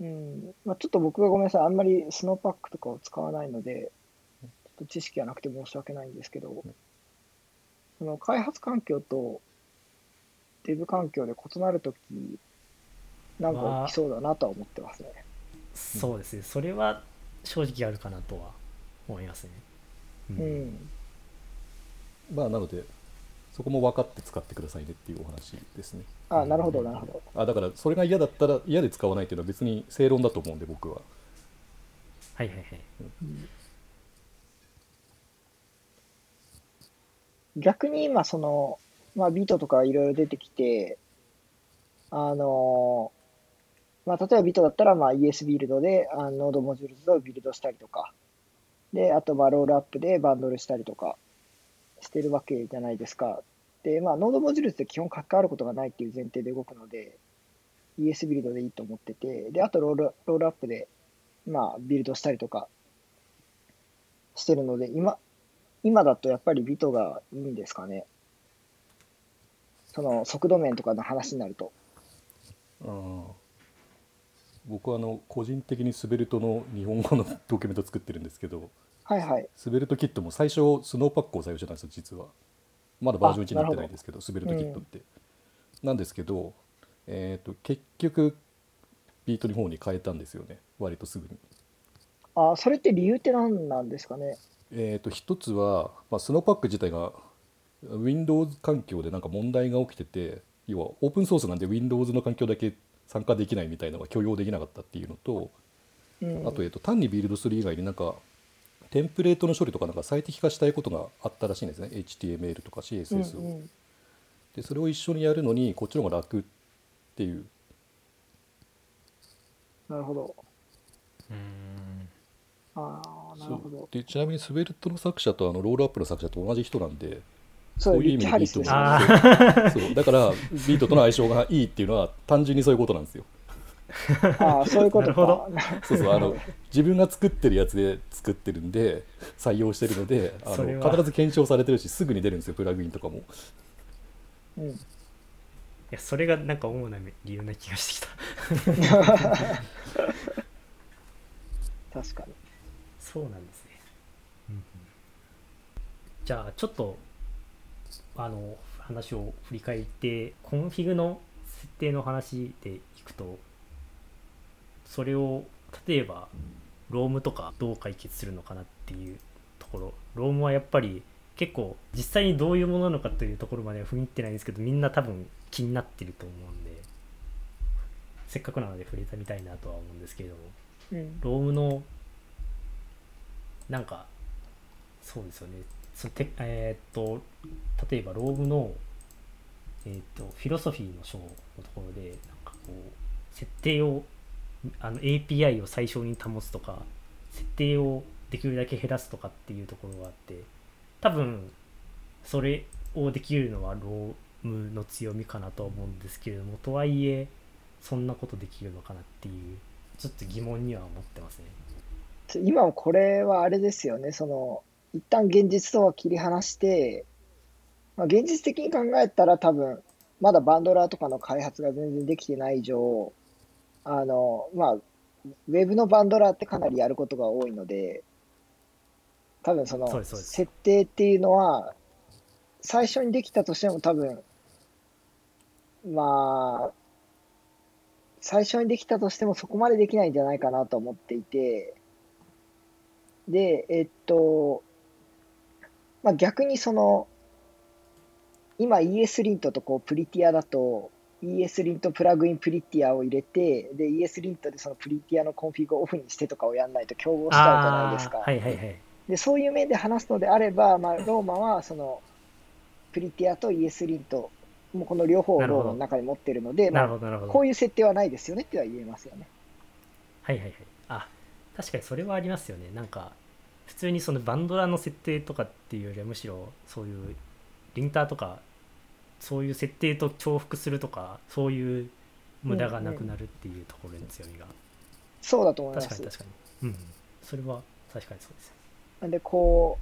うん。まあ、ちょっと僕がごめんなさい。あんまりスノーパックとかを使わないので、ちょっと知識がなくて申し訳ないんですけど、その開発環境とデブ環境で異なるとき、なんか起きそうだなとは思ってますね。そうですねそれは正直あるかなとは思いますね。ううんん。まあなのでそこも分かって使ってくださいねっていうお話ですね。あ、なるほど、なるほど。あだからそれが嫌だったら嫌で使わないっていうのは別に正論だと思うんで僕は。はいはいはい。逆に今、その、まあ、 Vite とかいろいろ出てきて、あの、まあ、例えば Vite だったら、まあ、ES ビルドで、あ node modules をビルドしたりとか、で、あと、まあ、 Rollup でバンドルしたりとかしてるわけじゃないですか。で、まあ、 node module って基本関わることがないっていう前提で動くので、ES ビルドでいいと思ってて、で、あとロール、ロールアップで、まあ、ビルドしたりとかしてるので、今、今だとやっぱりビトがいいんですかね。その速度面とかの話になると。あ僕はあの個人的にスベルトの日本語のドキュメント作ってるんですけどはいはい。スベルトキットも最初スノーパックを採用してたんですよ実は。まだバージョン1になってないんですけどスベルトキットって、なんですけど、えー、と結局ビートの方に変えたんですよね。割とすぐに。あ、それって理由って何なんですかね？えー、と一つは、まあ、スノーパック自体が Windows 環境でなんか問題が起きてて要はオープンソースなんで Windows の環境だけ参加できないみたいなのが許容できなかったっていうのと、うん、あと,、えー、と単にビルドする以外になんかテンプレートの処理とかなんか最適化したいことがあったらしいんですね。HTML とか CSS を、うんうん。でそれを一緒にやるのにこっちの方が楽っていう。なるほど。うん。ああ、なるほど。でちなみにスベルトの作者とあのロールアップの作者と同じ人なんでそう、いう意味でビートもそう。だからビートとの相性がいいっていうのは単純にそういうことなんですよああ、そういうことなるほど。か。そうそうあの自分が作ってるやつで作ってるんで採用してるのであの必ず検証されてるしすぐに出るんですよプラグインとかも。うん。いやそれがなんか主な理由な気がしてきた。確かに。そうなんですね、じゃあちょっとあの話を振り返ってコンフィグの設定の話でいくとそれを例えばロームとかどう解決するのかなっていうところ。ロームはやっぱり結構実際にどういうものなのかというところまでは踏み入ってないんですけどみんな多分気になってると思うんで。せっかくなので触れてみたいなとは思うんですけれども。うん。ロームのなんかそうですよね。そのてえーっと例えばロームの、えーっとフィロソフィーの章のところでなんかこう設定をあの API を最小に保つとか設定をできるだけ減らすとかっていうところがあって多分それをできるのはロームの強みかなとは思うんですけれどもとはいえそんなことできるのかなっていうちょっと疑問には思ってますね。今もこれはあれですよね、その、一旦現実とは切り離して、まあ、現実的に考えたら多分、まだバンドラーとかの開発が全然できてない以上、あの、まあ、ウェブのバンドラーってかなりやることが多いので、多分そのそうですそうです。設定っていうのは、最初にできたとしても多分、まあ、最初にできたとしてもそこまでできないんじゃないかなと思っていて、で、えっと、まあ、逆にその、今 ESLint とこう Prettier だと、ESLint プラグイン Prettier を入れて、で、ESLint でそのプリティアのコンフィグをオフにしてとかをやらないと競合しちゃうじゃないですか。はいはいはい。で、そういう面で話すのであれば、まあ、 Rome はその Prettier と ESLint、もうこの両方を Rome の中に持ってるので、まあ、なるほどなるほど。こういう設定はないですよねっては言えますよね。はいはいはい。あ、確かにそれはありますよね。なんか、普通にそのバンドラの設定とかっていうよりはむしろそういうリンターとかそういう設定と重複するとかそういう無駄がなくなるっていうところの強みが、そうだと思います確かに。確かに。うん。それは確かにそうですよ。なんで、こ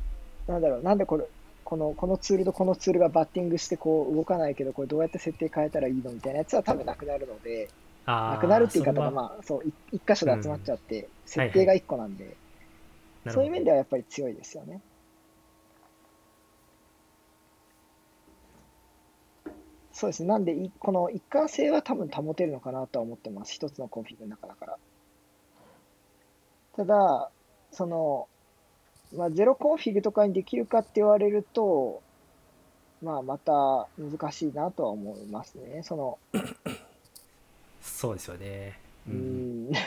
う、なんだろう、なんでこれ、このこのツールとこのツールがバッティングしてこう動かないけど、これどうやって設定変えたらいいのみたいなやつは多分なくなるので、なくなるっていう言い方が、まあ、そう、い一箇所で集まっちゃって、設定が一個なんで、そういう面ではやっぱり強いですよね。そうですね。なんで、いこの一貫性は多分保てるのかなとは思ってます。一つのコンフィグの中だから。ただ、その、まあ、 zero config とかにできるかって言われると、まあ、また難しいなとは思いますね。その、そうですよね。うーん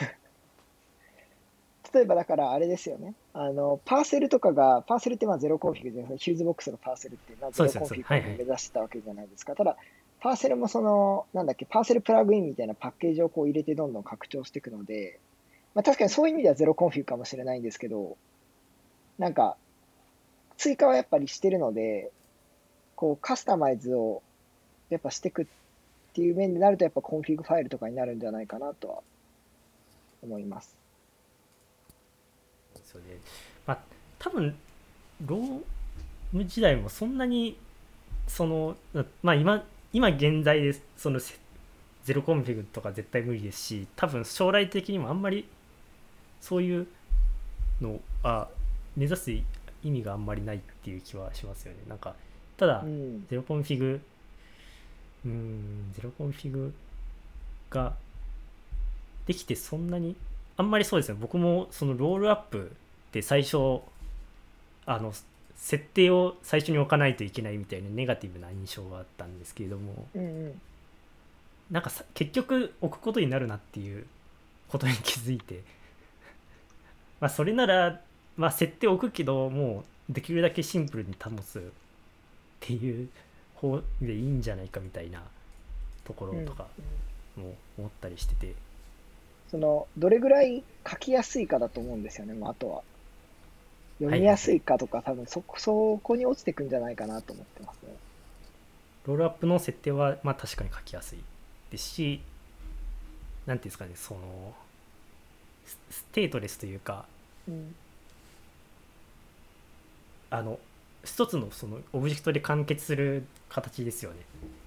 例えばだからあれですよね。あの、 Parcel とかが、 Parcel ってまあ zero config で、ヒューズボックスの Parcel ってまあ zero config を目指してたわけじゃないですか。ただ、 Parcel もその、なんだっけ、 Parcel プラグインみたいなパッケージをこう入れてどんどん拡張していくので、まあ確かにそういう意味では zero config かもしれないんですけど、なんか、追加はやっぱりしてるので、こうカスタマイズをやっぱしていくっていう面でなると、やっぱ config ファイルとかになるんじゃないかなとは思います。ですよね。まあ、多分 Rome時代もそんなにそのまあ今今現在でその zero config とか絶対無理ですし多分将来的にもあんまりそういうのあ目指す意味があんまりないっていう気はしますよね。なんかただ、うん。 zero config うん zero config ができてそんなにあんまりそうですね。僕もその Rollup で最初あの設定を最初に置かないといけないみたいなネガティブな印象があったんですけれどもうんうんなんかさ結局置くことになるなっていうことに気づいて まあそれならまあ設定置くけどもうできるだけシンプルに保つっていう方でいいんじゃないかみたいなところとかも思ったりしてて、そのどれぐらい書きやすいかだと思うんですよね、もうあとは。読みやすいかとか、多分そこそこに落ちてくんじゃないかなと思ってますね。ロールアップの設定はまあ確かに書きやすいですし何ていうんですかねそのスステートレスというかうん。あの一つのそのオブジェクトで完結する形ですよね。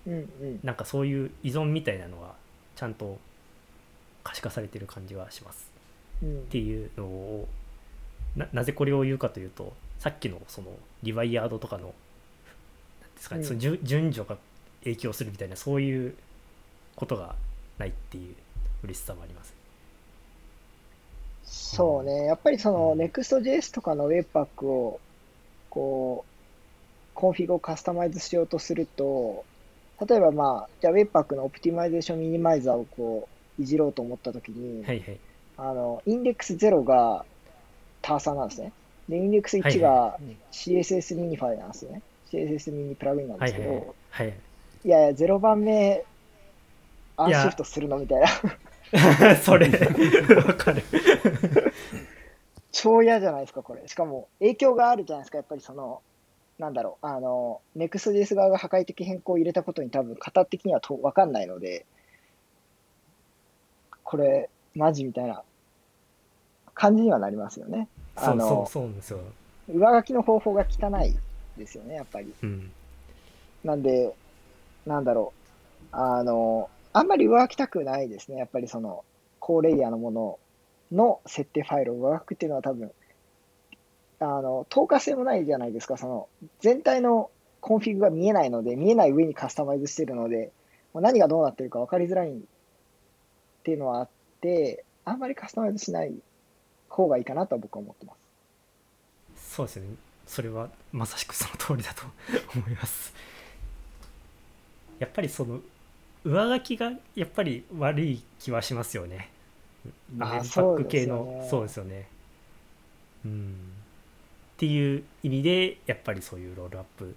うんうん。なんかそういう依存みたいなのはちゃんと可視化されてる感じはしますうんっていうのをななぜこれを言うかというとさっきのそのリワイヤードとかのなんですかね、うん。その順順序が影響するみたいなそういうことがないっていう嬉しさもあります。そうね、やっぱりそのうん。Next.js とかの Webpack をこう config をカスタマイズしようとすると、例えばまあ、じゃあ Webpack の optimization minimizer をこういじろうと思ったときに、はいはい。あの、インデックス0が Terser なんですね。で、インデックス1はいがは CSS ミニファイなんですよね。CSS ミニプラグインなんですけど、はいはいいやいや、0番目、 unshift するのみたいな。それわかる超嫌じゃないですか、これ。しかも、影響があるじゃないですか、やっぱりその、なんだろう、あの、Next.js 側が破壊的変更を入れたことに多分、型的にはと分かんないので、これ、マジみたいな感じにはなりますよね。あそうそうですよ上書きの方法が汚いですよね、やっぱり。うんなんで、なんだろう、あの、あんまり上書きたくないですね。やっぱりその、高レイヤーのものの設定ファイルを上書くっていうのは多分、あの、透過性もないじゃないですか。その、全体のコンフィグが見えないので、見えない上にカスタマイズしてるので、何がどうなってるか分かりづらいっていうのはあって、あんまりカスタマイズしない方がいいかなとは僕は思ってます。そうですね。それはまさしくその通りだと思います。やっぱりその上書きがやっぱり悪い気はしますよね。あーメンパック系の。そうですよね。そうん。っていう意味でやっぱりそういうロールアップ。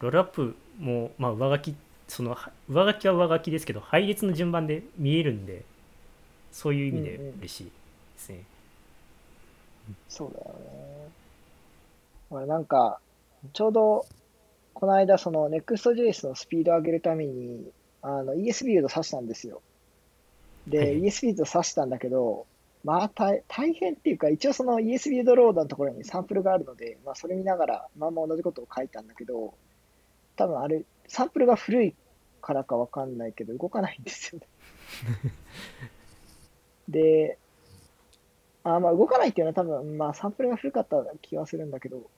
ロールアップもまあ上書きそのは上書きは上書きですけど配列の順番で見えるんでそういう意味でうんうん。嬉しいですね、そうだよね。俺なんか、ちょうど、この間、その Next.js のスピードを上げるために、あの ES ビルド挿したんですよ。で、はいはい ES ビルド挿したんだけど、まあ大大変っていうか、一応その ES ビルドロードのところにサンプルがあるので、まあそれ見ながら、まあまあ同じことを書いたんだけど、多分あれ、サンプルが古いからかわかんないけど、動かないんですよね。で、あまあ動かないっていうのは多分、まあサンプルが古かった気はするんだけど、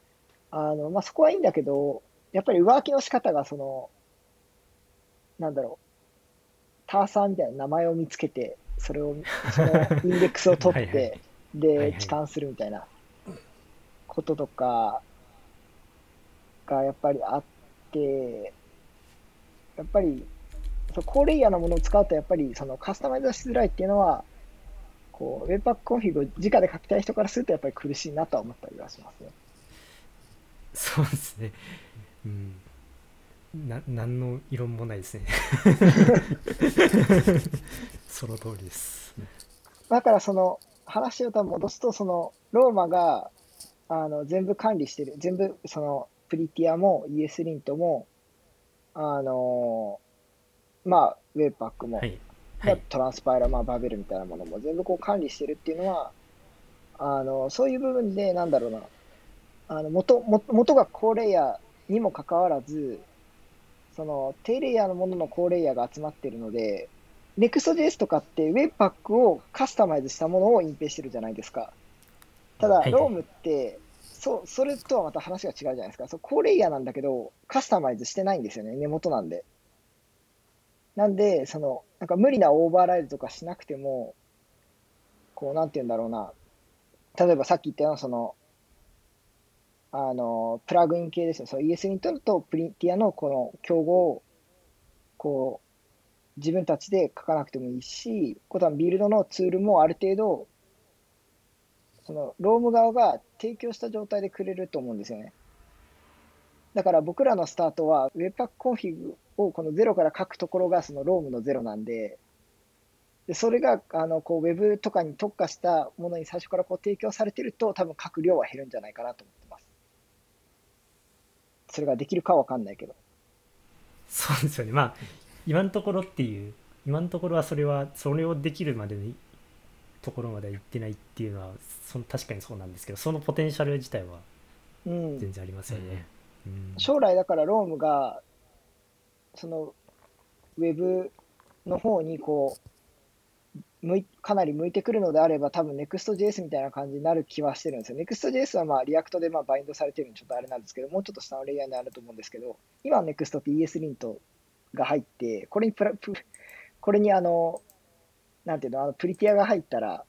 あの、まあそこはいいんだけど、やっぱり上書きの仕方がその、なんだろう、ターサーみたいな名前を見つけて、それを、その インデックスを取っはいはい。て、はいで、はい。置換するみたいなこととかがやっぱりあって、やっぱり、そう高レイヤーのものを使うと、やっぱりそのカスタマイズしづらいっていうのは、こう、Webpack コンフィグを直で書きたい人からすると、やっぱり苦しいなとは思ったりはしますね。そうですね。うん。な、何の異論もないですね。その通りです。だからその話を多分戻すと、そのローマがあの全部管理してる、全部そのプリティアも ES リントも、あのまあ、ウェブパックも、はい。トランスパイラー、まあ、バベルみたいなものも全部こう管理してるっていうのは、あのそういう部分で、なんだろうな、あの元も元が高レイヤーにもかかわらず、その低レイヤーのものの高レイヤーが集まっているので、Next.js とかって Webpack をカスタマイズしたものを隠蔽してるじゃないですか。ただ、ロームって、そう、それとはまた話が違うじゃないですか。そう、高レイヤーなんだけど、カスタマイズしてないんですよね、根元なんで。なんで、その、なんか無理なオーバーライドとかしなくても、こう、なんて言うんだろうな。例えばさっき言ったような、その、あの、プラグイン系ですね。その ESLint とプリンティアのこの競合を、こう、自分たちで書かなくてもいいし、ことはビルドのツールもある程度、その、 Rome 側が提供した状態でくれると思うんですよね。だから僕らのスタートは Webpack コンフィグをこのゼロから書くところがその Rome のゼロなんで、でそれがあのこう Web とかに特化したものに最初からこう提供されてると多分書く量は減るんじゃないかなと思ってます。それができるかはわかんないけど。そうですよねまあ今のところっていう今のところはそれはそれをできるまでのところまでは行ってないっていうのはその確かにそうなんですけどそのポテンシャル自体はうん。全然ありますよね。うん将来だから Rome がそのウェブの方にこう向いかなり向いてくるのであれば多分 Next.js みたいな感じになる気はしてるんですよ。Next.js はまあ React でまあバインドされてるのでちょっとあれなんですけどもうちょっと下のレイヤーになると思うんですけど今の Next って ESLint が入ってこれにプラプこれにあのなんていうのあの Prettier が入ったら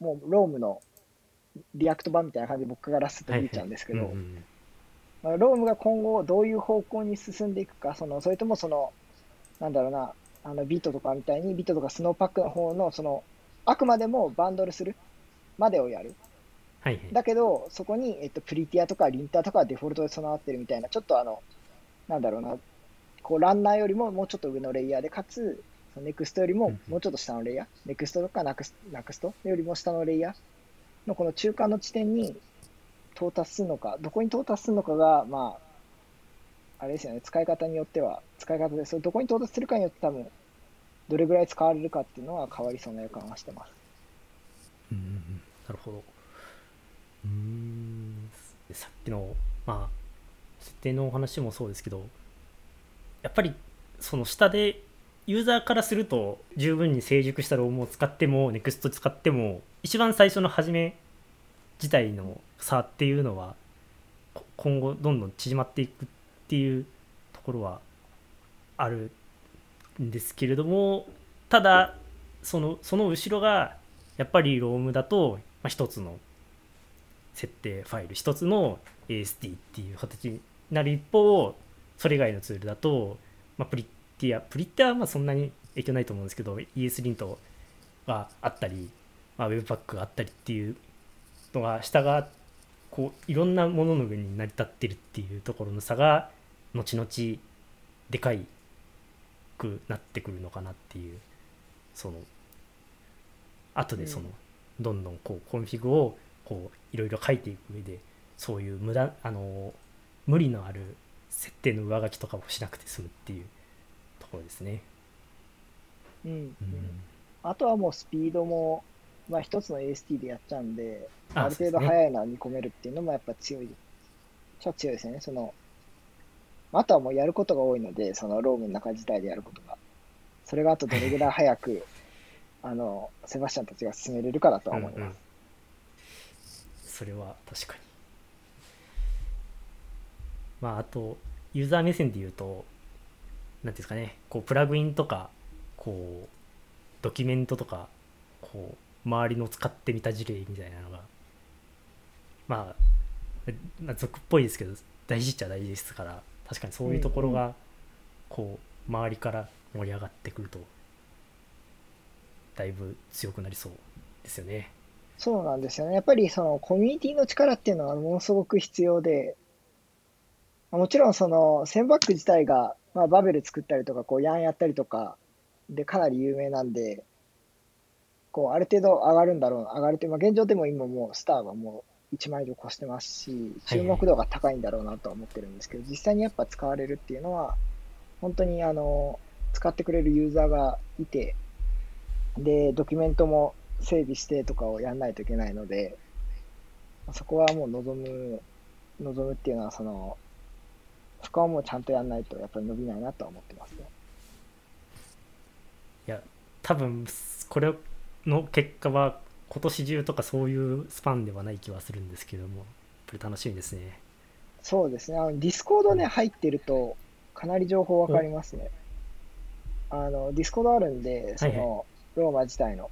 もう Rome の React 版みたいな感じで僕がラストで見ちゃうんですけど、うんうんまあ、 Rome が今後どういう方向に進んでいくか、そのそれともその、なんだろうな、あの Vite とかみたいに、 Vite とか Snowpack の方の、その、あくまでもバンドルするまでをやる。はいはい。だけど、そこに、えっと、 Prettier とか linter とかがデフォルトで備わってるみたいな、ちょっとあの、なんだろうな、こう、ランナーよりももうちょっと上のレイヤーで、かつ、ネクストよりももうちょっと下のレイヤー、ネクストとかナクスナクストよりも下のレイヤーのこの中間の地点に到達するのか、どこに到達するのかが、まあ、あれですよね、使い方によっては、使い方で、それどこに到達するかによって多分、どれぐらい使われるかっていうのは変わりそうな予感はしてます。うんうんうんなるほど。うんでさっきのまあ設定のお話もそうですけどやっぱりその下でユーザーからすると十分に成熟したロームを使っても NEXT 使っても一番最初の初め自体の差っていうのは今後どんどん縮まっていくっていうところはあるんですけれどもただそのその後ろがやっぱりロームだと、まあ、一つの設定ファイル一つの AST っていう形になる一方それ以外のツールだと、まあ、プリッティアプリッティアはまあそんなに影響ないと思うんですけど ESLint があったり、まあ、Webpack があったりっていうのが下がこういろんなものの上に成り立ってるっていうところの差が後々でかいくなってくるのかなっていうその後でその、どんどんこう config をこういろいろ書いていく上でそういう無駄あの無理のある設定の上書きとかをしなくて済むっていうところですね。うん。うんあとはもうスピードも、まあ一つの AST でやっちゃうんで、あある程度そうですね速いのは見込めるっていうのもやっぱ強い。じゃ強いですね。その、あとはもうやることが多いので、そのロームの中自体でやることが。それがあとどれぐらい早く、あの、セバスチャンたちが進めれるかだとは思いうんうんます。それは確かに。まああとユーザー目線で言うと何ていうんですかねこうプラグインとかこうドキュメントとかこう周りの使ってみた事例みたいなのがまあな俗っぽいですけど大事っちゃ大事ですから確かにそういうところがこう周りから盛り上がってくるとだいぶ強くなりそうですよね。そうなんですよね。やっぱりそのコミュニティの力っていうのはものすごく必要で、もちろんそのセンバック自体が、まあ、バベル作ったりとか、こうヤンやったりとかでかなり有名なんで、こうある程度上がるんだろうな、上がるという、まあ、現状でも今もうスターはもう1万以上越してますし、注目度が高いんだろうなとは思ってるんですけど、実際にやっぱ使われるっていうのは、本当にあの使ってくれるユーザーがいて、で、ドキュメントも整備してとかをやんないといけないので、そこはもう望む望むっていうのは、その、そこはもうちゃんとやんないとやっぱり伸びないなとは思ってますね。いや多分これの結果は今年中とかそういうスパンではない気はするんですけどもやっぱり楽しみですね。そうですね。あの、 Discord ね、入ってると、かなり情報わかりますね。あの、 Discord あるんで、そはい。の、 Rome 自体の。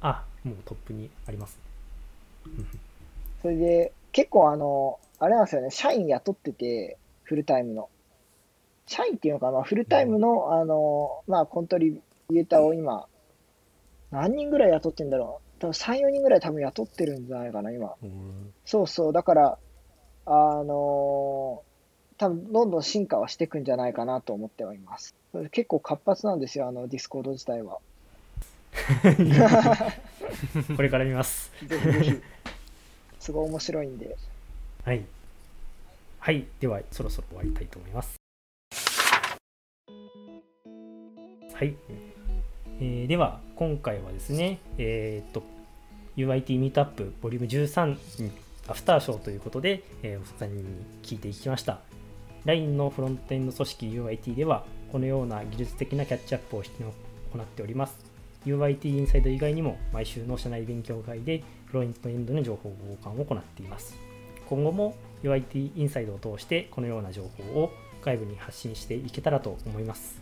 あもうトップにありますうん。それで、結構あの、あれなんですよね、社員雇ってて、フルタイムの。社員っていうのかな、フルタイムの、あの、まあ、 contributor を今、何人ぐらい雇ってんだろう。多分3、4人ぐらい多分雇ってるんじゃないかな、今。うんそうそう、だから、あの多分どんどん進化はしていくんじゃないかなと思ってはいます。結構活発なんですよ、あの、 Discord 自体は。これから見ますぜひぜひ。すごい面白いんで。はいはいではそろそろ終わりたいと思いますはい、えーでは今回はですねえーっと UIT ミートアップボリューム13にアフターショーということで、えーお三人に聞いていきました。LINE のフロントエンド組織 UIT ではこのような技術的なキャッチアップを行っております。UIT インサイド以外にも毎週の社内勉強会でフロントエンドの情報交換を行っています。今後も UIT インサイドを通してこのような情報を外部に発信していけたらと思います。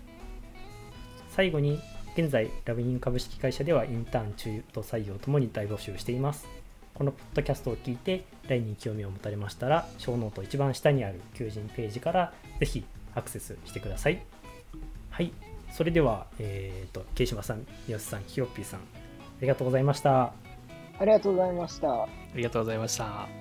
最後に現在ラビニン株式会社ではインターン中途採用ともに大募集していますこのポッドキャストを聞いて LINE に興味を持たれましたら show note 一番下にある求人ページからぜひアクセスしてくださいはいそれではえっ、と慶島さん三好さんひよっぴーさんありがとうございましたありがとうございました。ありがとうございました。